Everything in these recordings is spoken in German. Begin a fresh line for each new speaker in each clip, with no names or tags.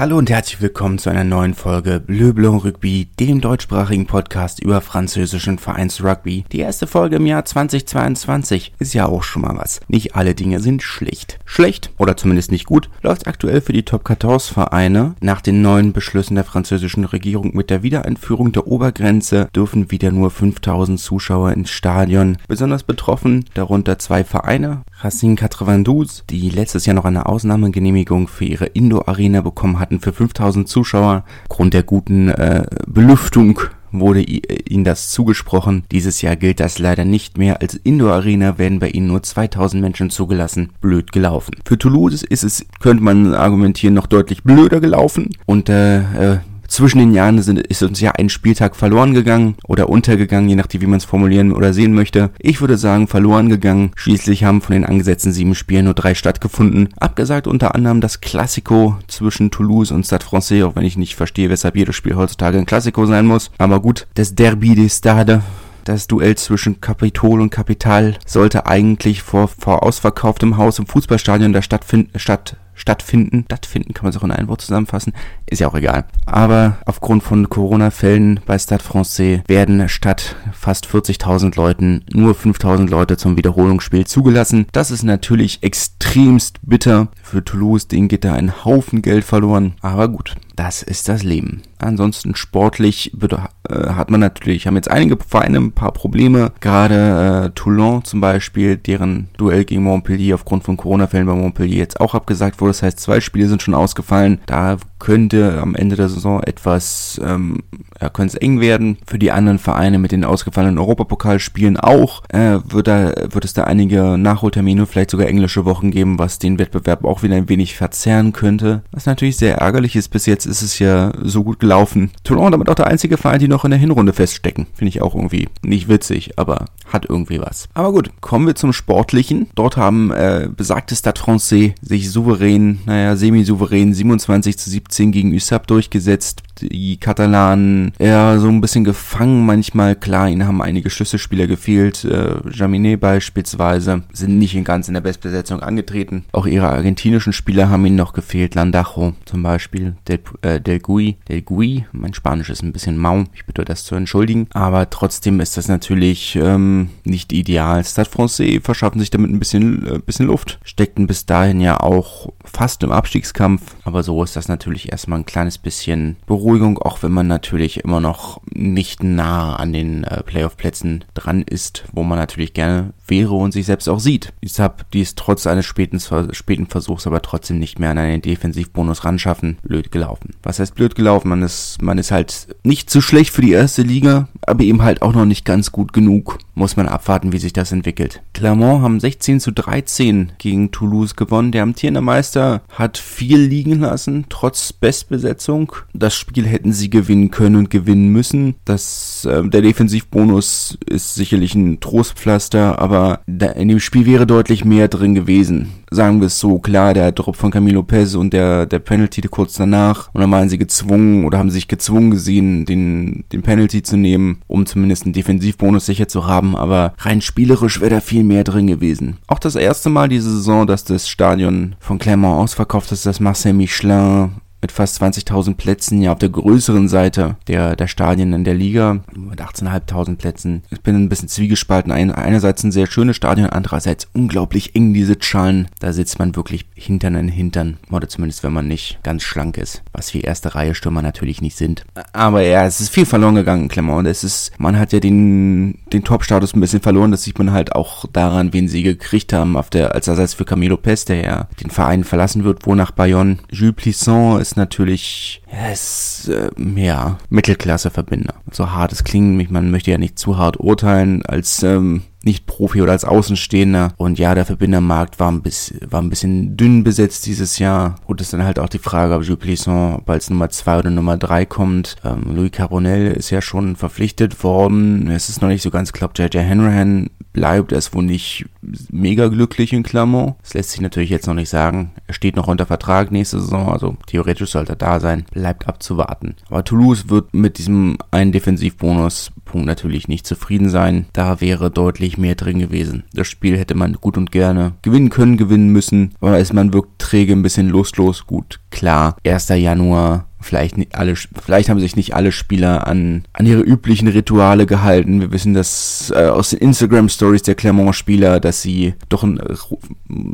Hallo und herzlich willkommen zu einer neuen Folge Bleu Blanc Rugby, dem deutschsprachigen Podcast über französischen Vereinsrugby. Die erste Folge im Jahr 2022 ist ja auch schon mal was. Nicht alle Dinge sind schlecht. Schlecht, oder zumindest nicht gut, läuft aktuell für die Top 14 Vereine. Nach den neuen Beschlüssen der französischen Regierung mit der Wiedereinführung der Obergrenze dürfen wieder nur 5000 Zuschauer ins Stadion. Besonders betroffen darunter zwei Vereine, Racing 92, die letztes Jahr noch eine Ausnahmegenehmigung für ihre Indoor-Arena bekommen hatten für 5000 Zuschauer. Aufgrund der guten äh, Belüftung wurde ihnen das zugesprochen. Dieses Jahr gilt das leider nicht mehr. Als Indoor-Arena werden bei ihnen nur 2000 Menschen zugelassen. Blöd gelaufen. Für Toulouse ist es, könnte man argumentieren, noch deutlich blöder gelaufen. Und äh, äh zwischen den Jahren sind, ist uns ja ein Spieltag verloren gegangen oder untergegangen, je nachdem, wie man es formulieren oder sehen möchte. Ich würde sagen, verloren gegangen. Schließlich haben von den angesetzten sieben Spielen nur drei stattgefunden. Abgesagt unter anderem das Klassiko zwischen Toulouse und Stade Francais, auch wenn ich nicht verstehe, weshalb jedes Spiel heutzutage ein Klassiko sein muss. Aber gut, das Derby des Stade das Duell zwischen Kapitol und Kapital sollte eigentlich vor, vor ausverkauftem Haus im Fußballstadion der Stadt, Stadt stattfinden. Stattfinden kann man es auch in ein Wort zusammenfassen. Ist ja auch egal. Aber aufgrund von Corona-Fällen bei Stade Francais werden statt fast 40.000 Leuten nur 5.000 Leute zum Wiederholungsspiel zugelassen. Das ist natürlich extremst bitter für Toulouse. Den geht da ein Haufen Geld verloren. Aber gut, das ist das Leben. Ansonsten sportlich äh, hat man natürlich, haben jetzt einige Vereine ein paar Probleme. Gerade äh, Toulon zum Beispiel, deren Duell gegen Montpellier aufgrund von Corona-Fällen bei Montpellier jetzt auch abgesagt wurde. Das heißt, zwei Spiele sind schon ausgefallen. Da könnte am Ende der Saison etwas, ähm, ja, könnte es eng werden. Für die anderen Vereine mit den ausgefallenen Europapokalspielen auch äh, wird, da, wird es da einige Nachholtermine, vielleicht sogar englische Wochen geben, was den Wettbewerb auch wieder ein wenig verzerren könnte. Was natürlich sehr ärgerlich ist. Bis jetzt ist es ja so gut gelaufen. Toulon damit auch der einzige Verein, die noch in der Hinrunde feststecken. Finde ich auch irgendwie nicht witzig, aber hat irgendwie was. Aber gut, kommen wir zum Sportlichen. Dort haben äh, besagte Stade Francais sich souverän, naja, semi-souverän 27 zu 17 gegen USAP durchgesetzt die Katalanen eher so ein bisschen gefangen manchmal. Klar, ihnen haben einige Schlüsselspieler gefehlt. Äh, Jaminet beispielsweise sind nicht in ganz in der Bestbesetzung angetreten. Auch ihre argentinischen Spieler haben ihnen noch gefehlt. Landajo zum Beispiel, Del, äh, Del Gui, Del Gui. Mein Spanisch ist ein bisschen mau. Ich bitte das zu entschuldigen. Aber trotzdem ist das natürlich ähm, nicht ideal. Stade Francais verschaffen sich damit ein bisschen, äh, bisschen Luft. Steckten bis dahin ja auch fast im Abstiegskampf. Aber so ist das natürlich erstmal ein kleines bisschen beruhigend Beruhigung, auch wenn man natürlich immer noch nicht nah an den äh, Playoff-Plätzen dran ist, wo man natürlich gerne wäre und sich selbst auch sieht. Ich habe dies trotz eines späten, späten Versuchs aber trotzdem nicht mehr an einen Defensivbonus ran schaffen. Blöd gelaufen. Was heißt blöd gelaufen? Man ist, man ist halt nicht zu schlecht für die erste Liga, aber eben halt auch noch nicht ganz gut genug. Muss man abwarten, wie sich das entwickelt. Clermont haben 16 zu 13 gegen Toulouse gewonnen. Der amtierende Meister hat viel liegen lassen, trotz Bestbesetzung. Das Spiel hätten sie gewinnen können und gewinnen müssen. Das, äh, der Defensivbonus ist sicherlich ein Trostpflaster, aber in dem Spiel wäre deutlich mehr drin gewesen. Sagen wir es so, klar, der Drop von Camilo Lopez und der, der Penalty kurz danach. Und dann waren sie gezwungen oder haben sich gezwungen gesehen, den, den Penalty zu nehmen, um zumindest einen Defensivbonus sicher zu haben. Aber rein spielerisch wäre da viel mehr drin gewesen. Auch das erste Mal diese Saison, dass das Stadion von Clermont ausverkauft ist, das Marcel Michelin mit fast 20.000 Plätzen ja auf der größeren Seite der, der Stadien in der Liga mit 18.500 Plätzen. Ich bin ein bisschen zwiegespalten. Ein, einerseits ein sehr schönes Stadion, andererseits unglaublich eng diese Schalen. Da sitzt man wirklich Hintern in Hintern. Oder zumindest, wenn man nicht ganz schlank ist. Was wir erste Reihe Stürmer natürlich nicht sind. Aber ja, es ist viel verloren gegangen, Clement. Es ist, man hat ja den, den Top-Status ein bisschen verloren. Das sieht man halt auch daran, wen sie gekriegt haben auf der, als Ersatz für Camilo Pes, der ja den Verein verlassen wird, wo nach Bayonne. Jules Plisson ist ist natürlich, ja, ist, äh, ja, Mittelklasse-Verbinder. So hart es klingt, man möchte ja nicht zu hart urteilen, als ähm, nicht Profi oder als Außenstehender. Und ja, der Verbindermarkt war ein bisschen, war ein bisschen dünn besetzt dieses Jahr. Gut, ist dann halt auch die Frage, ob Jules Plisson als Nummer 2 oder Nummer 3 kommt. Ähm, Louis Carbonell ist ja schon verpflichtet worden. Es ist noch nicht so ganz klar, ob JJ Hanrahan bleibt. Er ist wohl nicht mega glücklich in Clermont. Das lässt sich natürlich jetzt noch nicht sagen. Er steht noch unter Vertrag nächste Saison, also theoretisch sollte er da sein. Bleibt abzuwarten. Aber Toulouse wird mit diesem einen Defensivbonuspunkt natürlich nicht zufrieden sein. Da wäre deutlich mehr drin gewesen. Das Spiel hätte man gut und gerne gewinnen können, gewinnen müssen. Aber es man wirkt träge, ein bisschen lustlos. Gut, klar. 1. Januar Vielleicht nicht alle, vielleicht haben sich nicht alle Spieler an, an ihre üblichen Rituale gehalten. Wir wissen das äh, aus den Instagram Stories der Clermont-Spieler, dass sie doch einen äh,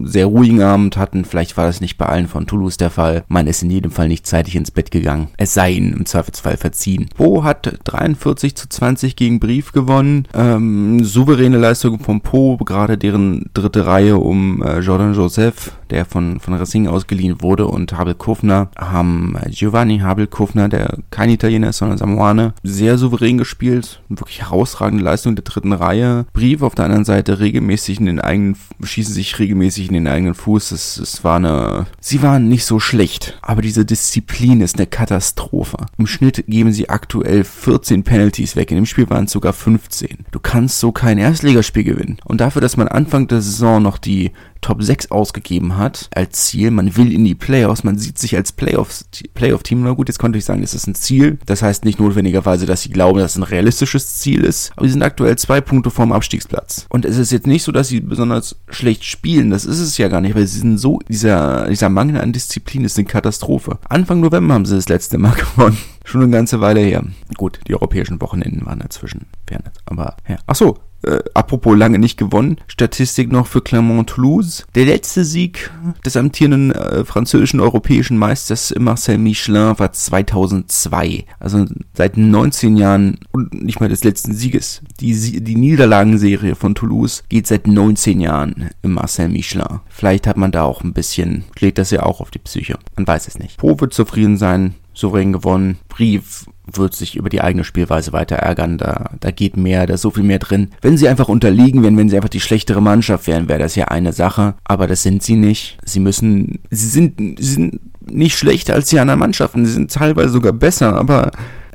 sehr ruhigen Abend hatten. Vielleicht war das nicht bei allen von Toulouse der Fall. Man ist in jedem Fall nicht zeitig ins Bett gegangen. Es sei ihnen im Zweifelsfall verziehen. Po hat 43 zu 20 gegen Brief gewonnen. Ähm, souveräne Leistung von Po, gerade deren dritte Reihe um äh, Jordan Joseph, der von, von Racing ausgeliehen wurde, und Habel Kofner haben äh, Giovanni Habel-Kofner, der kein Italiener ist, sondern Samoane, sehr souverän gespielt. Wirklich herausragende Leistung der dritten Reihe. Brief auf der anderen Seite regelmäßig in den eigenen, schießen sich regelmäßig in den eigenen Fuß. Es, es war eine, sie waren nicht so schlecht, aber diese Disziplin ist eine Katastrophe. Im Schnitt geben sie aktuell 14 Penalties weg. In dem Spiel waren es sogar 15. Du kannst so kein Erstligaspiel gewinnen. Und dafür, dass man Anfang der Saison noch die Top 6 ausgegeben hat als Ziel. Man will in die Playoffs, man sieht sich als Playoff-Team. Na gut, jetzt konnte ich sagen, es ist ein Ziel. Das heißt nicht notwendigerweise, dass sie glauben, dass es ein realistisches Ziel ist. Aber sie sind aktuell zwei Punkte vorm Abstiegsplatz. Und es ist jetzt nicht so, dass sie besonders schlecht spielen. Das ist es ja gar nicht, weil sie sind so, dieser, dieser Mangel an Disziplin ist eine Katastrophe. Anfang November haben sie das letzte Mal gewonnen. Schon eine ganze Weile her. Gut, die europäischen Wochenenden waren dazwischen. Aber ja. Ach so, äh, apropos lange nicht gewonnen, Statistik noch für Clermont-Toulouse. Der letzte Sieg des amtierenden äh, französischen europäischen Meisters Marcel Michelin war 2002. Also seit 19 Jahren und nicht mal des letzten Sieges. Die, die Niederlagenserie von Toulouse geht seit 19 Jahren im Marcel Michelin. Vielleicht hat man da auch ein bisschen, schlägt das ja auch auf die Psyche. Man weiß es nicht. Po wird zufrieden sein, souverän gewonnen. Brief wird sich über die eigene Spielweise weiter ärgern. Da, da geht mehr, da ist so viel mehr drin. Wenn sie einfach unterliegen wären, wenn sie einfach die schlechtere Mannschaft wären, wäre das ja eine Sache. Aber das sind sie nicht. Sie müssen, sie sind, sie sind nicht schlechter als die anderen Mannschaften. Sie sind teilweise sogar besser, aber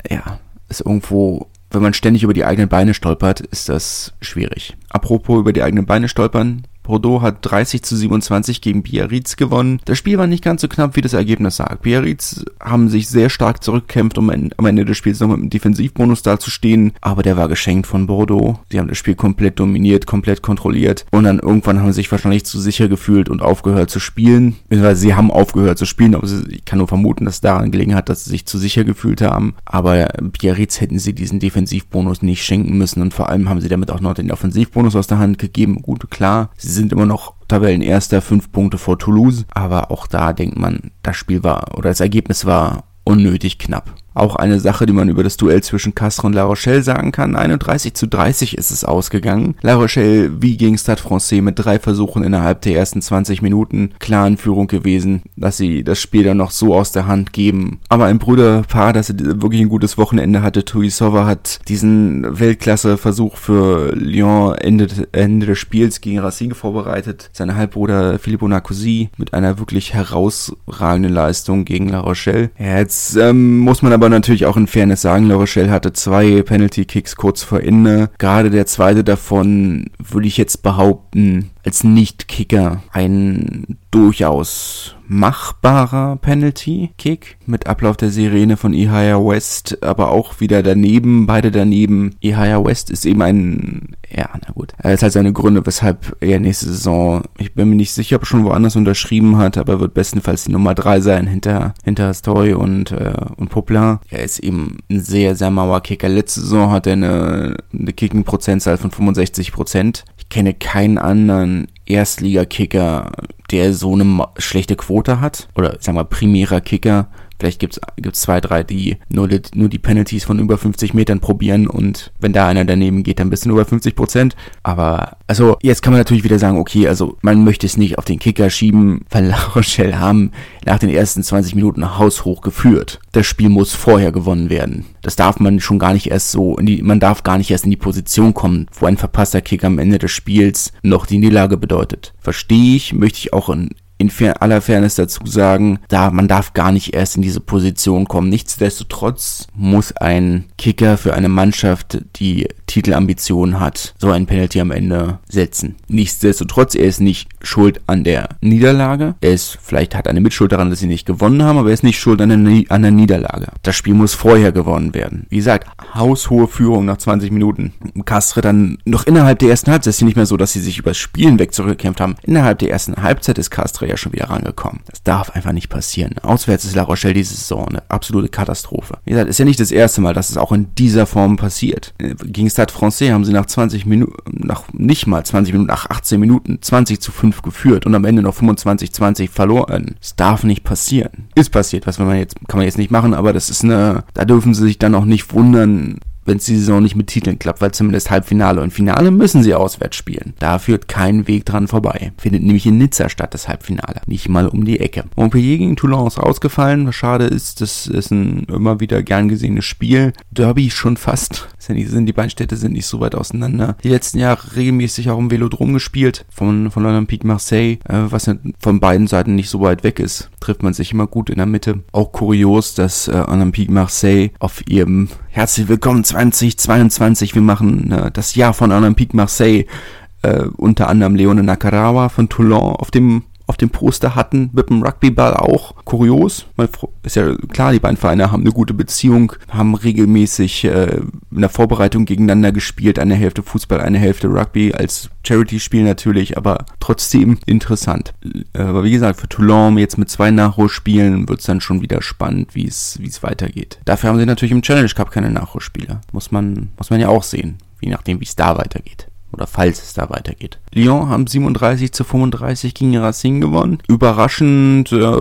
ja, ist irgendwo wenn man ständig über die eigenen Beine stolpert, ist das schwierig. Apropos über die eigenen Beine stolpern, Bordeaux hat 30 zu 27 gegen Biarritz gewonnen. Das Spiel war nicht ganz so knapp, wie das Ergebnis sagt. Biarritz haben sich sehr stark zurückgekämpft, um am Ende des Spiels noch mit einem Defensivbonus dazustehen, aber der war geschenkt von Bordeaux. Sie haben das Spiel komplett dominiert, komplett kontrolliert und dann irgendwann haben sie sich wahrscheinlich zu sicher gefühlt und aufgehört zu spielen. Sie haben aufgehört zu spielen, aber ich kann nur vermuten, dass daran gelegen hat, dass sie sich zu sicher gefühlt haben. Aber Biarritz hätten sie diesen Defensivbonus nicht schenken müssen und vor allem haben sie damit auch noch den Offensivbonus aus der Hand gegeben. Gut, klar, sie Sie sind immer noch Tabellenerster, fünf Punkte vor Toulouse. Aber auch da denkt man, das Spiel war oder das Ergebnis war unnötig knapp. Auch eine Sache, die man über das Duell zwischen Castres und La Rochelle sagen kann. 31 zu 30 ist es ausgegangen. La Rochelle wie gegen Stade Francais mit drei Versuchen innerhalb der ersten 20 Minuten klar in Führung gewesen, dass sie das Spiel dann noch so aus der Hand geben. Aber ein Brüderpaar, das wirklich ein gutes Wochenende hatte, Tuisova hat diesen Weltklasse-Versuch für Lyon Ende, Ende des Spiels gegen Racing vorbereitet. Sein Halbbruder Filippo Narcosi mit einer wirklich herausragenden Leistung gegen La Rochelle. Jetzt ähm, muss man aber aber natürlich auch in Fairness sagen, La Rochelle hatte zwei Penalty-Kicks kurz vor Ende. Gerade der zweite davon würde ich jetzt behaupten, als Nicht-Kicker ein durchaus machbarer Penalty-Kick mit Ablauf der Sirene von Ihaya West, aber auch wieder daneben, beide daneben. Ihaya West ist eben ein, ja, na gut, er hat halt seine Gründe, weshalb er nächste Saison, ich bin mir nicht sicher, ob er schon woanders unterschrieben hat, aber wird bestenfalls die Nummer drei sein hinter, hinter Stoy und, äh, und Poplin. Er ist eben ein sehr, sehr mauer Kicker. Letzte Saison hat er eine, eine Kicking-Prozentzahl von 65 Prozent. Ich kenne keinen anderen Erstligakicker, der so eine schlechte Quote hat, oder sagen wir primärer Kicker, Vielleicht gibt's gibt's zwei, drei, die nur die, nur die Penalties von über 50 Metern probieren und wenn da einer daneben geht, dann bist du über 50 Prozent. Aber, also, jetzt kann man natürlich wieder sagen, okay, also, man möchte es nicht auf den Kicker schieben, weil La Rochelle haben nach den ersten 20 Minuten haushoch geführt. Das Spiel muss vorher gewonnen werden. Das darf man schon gar nicht erst so, die, man darf gar nicht erst in die Position kommen, wo ein verpasster Kick am Ende des Spiels noch die Niederlage bedeutet. Verstehe ich, möchte ich auch in in aller Fairness dazu sagen, da man darf gar nicht erst in diese Position kommen. Nichtsdestotrotz muss ein Kicker für eine Mannschaft, die Titelambitionen hat, so ein Penalty am Ende setzen. Nichtsdestotrotz, er ist nicht schuld an der Niederlage. Er ist, vielleicht hat eine Mitschuld daran, dass sie nicht gewonnen haben, aber er ist nicht schuld an der, an der Niederlage. Das Spiel muss vorher gewonnen werden. Wie gesagt, haushohe Führung nach 20 Minuten. Castre dann noch innerhalb der ersten Halbzeit, ist ja nicht mehr so, dass sie sich übers Spielen weg zurückgekämpft haben. Innerhalb der ersten Halbzeit ist Castre ja schon wieder rangekommen. Das darf einfach nicht passieren. Auswärts ist La Rochelle diese Saison eine absolute Katastrophe. Wie gesagt, ist ja nicht das erste Mal, dass es auch in dieser Form passiert. Gegen Stade Francais haben sie nach 20 Minuten, nach nicht mal 20 Minuten, nach 18 Minuten 20 zu 5 geführt und am Ende noch 25, 20 verloren. Das darf nicht passieren. Ist passiert, was man jetzt, kann man jetzt nicht machen, aber das ist eine, da dürfen sie sich dann auch nicht wundern, wenn es die Saison nicht mit Titeln klappt, weil zumindest Halbfinale und Finale müssen sie auswärts spielen. Da führt kein Weg dran vorbei. Findet nämlich in Nizza statt, das Halbfinale. Nicht mal um die Ecke. Montpellier gegen Toulon ist ausgefallen. Was schade ist, das ist ein immer wieder gern gesehenes Spiel. Derby schon fast. Sind die beiden Städte sind nicht so weit auseinander. Die letzten Jahre regelmäßig auch im Velodrom gespielt. Von, von Olympique Marseille, äh, was von beiden Seiten nicht so weit weg ist. Trifft man sich immer gut in der Mitte. Auch kurios, dass äh, Olympique Marseille auf ihrem Herzlich willkommen 2022. Wir machen äh, das Jahr von Olympique Marseille. Äh, unter anderem Leone Nakarawa von Toulon auf dem auf dem Poster hatten, mit dem Rugbyball auch. Kurios, ist ja klar, die beiden Vereine haben eine gute Beziehung, haben regelmäßig äh, in der Vorbereitung gegeneinander gespielt, eine Hälfte Fußball, eine Hälfte Rugby, als Charity-Spiel natürlich, aber trotzdem interessant. Äh, aber wie gesagt, für Toulon jetzt mit zwei Nachholspielen wird es dann schon wieder spannend, wie es weitergeht. Dafür haben sie natürlich im Challenge Cup keine Nachholspiele. Muss man, muss man ja auch sehen, je nachdem, wie es da weitergeht oder falls es da weitergeht. Lyon haben 37 zu 35 gegen Racing gewonnen. Überraschend äh,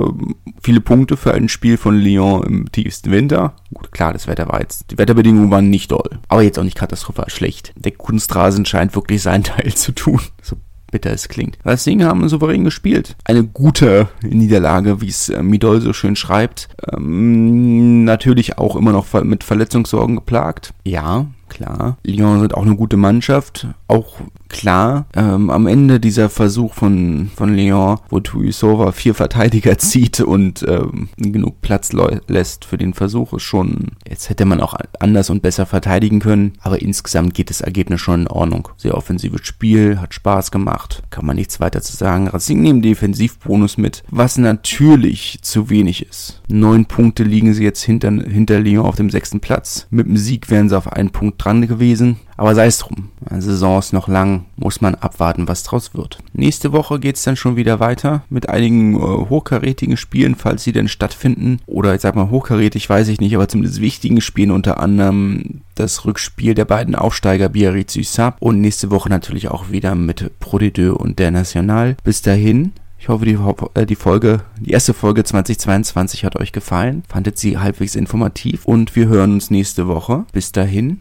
viele Punkte für ein Spiel von Lyon im tiefsten Winter. Gut, klar, das Wetter war jetzt, die Wetterbedingungen waren nicht doll, aber jetzt auch nicht katastrophal schlecht. Der Kunstrasen scheint wirklich seinen Teil zu tun. So bitter es klingt. Racing haben souverän gespielt. Eine gute Niederlage, wie es äh, Midol so schön schreibt. Ähm, natürlich auch immer noch mit Verletzungssorgen geplagt. Ja, klar. Lyon sind auch eine gute Mannschaft. Auch klar, ähm, am Ende dieser Versuch von, von Lyon, wo Tuisova vier Verteidiger zieht und ähm, genug Platz lässt für den Versuch, ist schon, jetzt hätte man auch anders und besser verteidigen können, aber insgesamt geht das Ergebnis schon in Ordnung. Sehr offensives Spiel, hat Spaß gemacht, kann man nichts weiter zu sagen. Racing nehmen Defensivbonus mit, was natürlich zu wenig ist. Neun Punkte liegen sie jetzt hinter, hinter Lyon auf dem sechsten Platz. Mit dem Sieg wären sie auf einen Punkt dran gewesen. Aber sei es drum. Die Saison ist noch lang, muss man abwarten, was draus wird. Nächste Woche geht's dann schon wieder weiter mit einigen äh, hochkarätigen Spielen, falls sie denn stattfinden. Oder ich sag mal hochkarätig, weiß ich nicht, aber zumindest wichtigen Spielen, unter anderem das Rückspiel der beiden Aufsteiger Biarritz Sap und nächste Woche natürlich auch wieder mit Pro und der National. Bis dahin, ich hoffe, die, äh, die Folge, die erste Folge 2022 hat euch gefallen. Fandet sie halbwegs informativ und wir hören uns nächste Woche. Bis dahin,